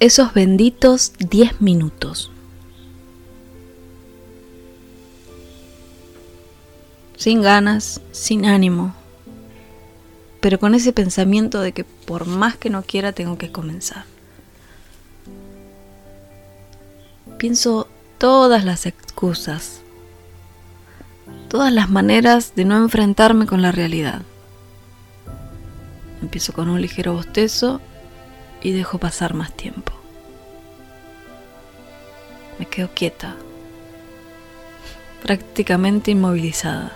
Esos benditos 10 minutos. Sin ganas, sin ánimo, pero con ese pensamiento de que por más que no quiera tengo que comenzar. Pienso todas las excusas, todas las maneras de no enfrentarme con la realidad. Empiezo con un ligero bostezo y dejo pasar más tiempo. Me quedo quieta, prácticamente inmovilizada,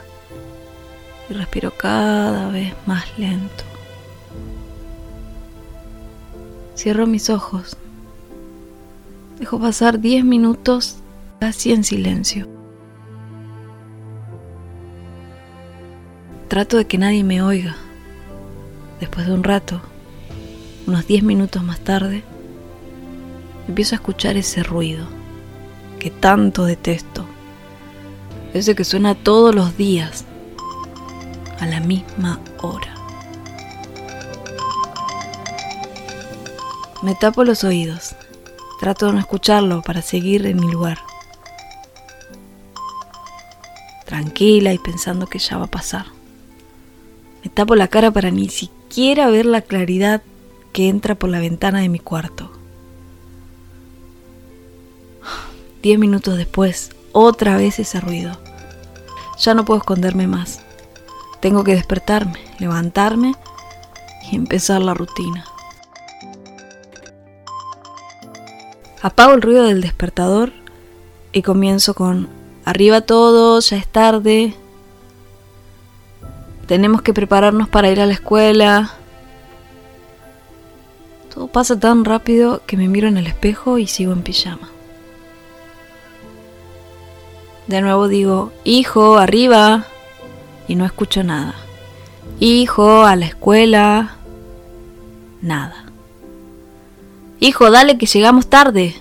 y respiro cada vez más lento. Cierro mis ojos, dejo pasar 10 minutos casi en silencio. Trato de que nadie me oiga. Después de un rato, unos 10 minutos más tarde, empiezo a escuchar ese ruido que tanto detesto. Ese que suena todos los días, a la misma hora. Me tapo los oídos. Trato de no escucharlo para seguir en mi lugar. Tranquila y pensando que ya va a pasar. Me tapo la cara para ni siquiera ver la claridad que entra por la ventana de mi cuarto. Diez minutos después, otra vez ese ruido. Ya no puedo esconderme más. Tengo que despertarme, levantarme y empezar la rutina. Apago el ruido del despertador y comienzo con arriba todos, ya es tarde. Tenemos que prepararnos para ir a la escuela. Todo pasa tan rápido que me miro en el espejo y sigo en pijama. De nuevo digo, hijo, arriba. Y no escucho nada. Hijo, a la escuela. Nada. Hijo, dale que llegamos tarde.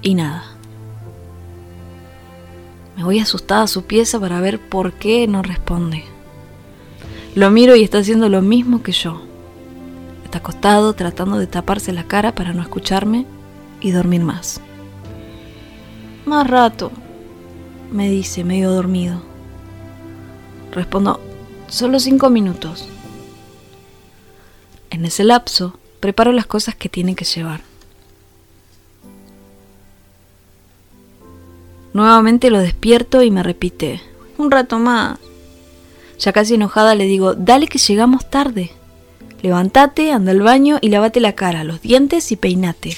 Y nada. Me voy asustada a su pieza para ver por qué no responde. Lo miro y está haciendo lo mismo que yo acostado tratando de taparse la cara para no escucharme y dormir más. Más rato, me dice, medio dormido. Respondo, solo cinco minutos. En ese lapso, preparo las cosas que tiene que llevar. Nuevamente lo despierto y me repite, un rato más. Ya casi enojada le digo, dale que llegamos tarde. Levántate, anda al baño y lávate la cara, los dientes y peinate.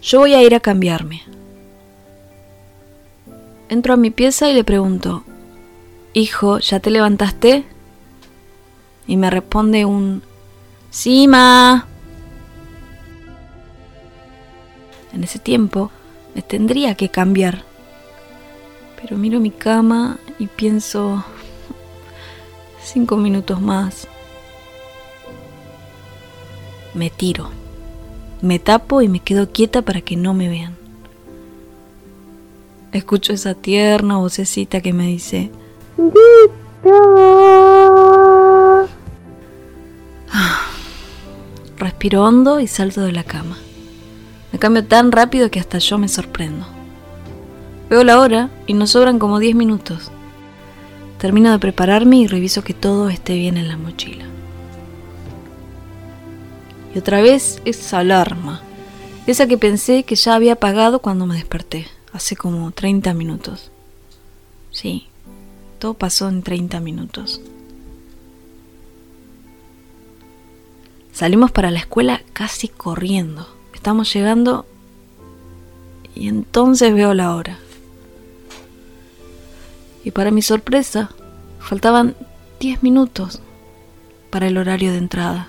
Yo voy a ir a cambiarme. Entro a mi pieza y le pregunto, Hijo, ¿ya te levantaste? Y me responde un, Sí, ma. En ese tiempo me tendría que cambiar. Pero miro mi cama y pienso, cinco minutos más me tiro. Me tapo y me quedo quieta para que no me vean. Escucho esa tierna vocecita que me dice, Respiro hondo y salto de la cama. Me cambio tan rápido que hasta yo me sorprendo. Veo la hora y nos sobran como 10 minutos. Termino de prepararme y reviso que todo esté bien en la mochila. Y otra vez esa alarma, esa que pensé que ya había apagado cuando me desperté, hace como 30 minutos. Sí, todo pasó en 30 minutos. Salimos para la escuela casi corriendo. Estamos llegando y entonces veo la hora. Y para mi sorpresa, faltaban 10 minutos para el horario de entrada.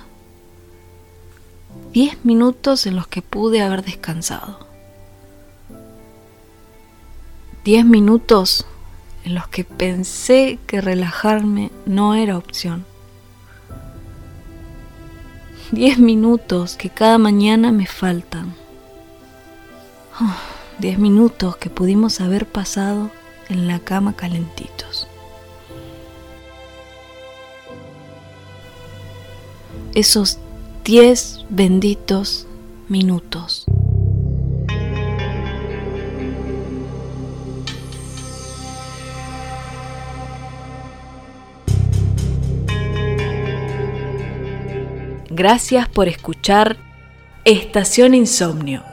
10 minutos en los que pude haber descansado. 10 minutos en los que pensé que relajarme no era opción. 10 minutos que cada mañana me faltan. 10 minutos que pudimos haber pasado en la cama calentitos. Esos Diez benditos minutos. Gracias por escuchar Estación Insomnio.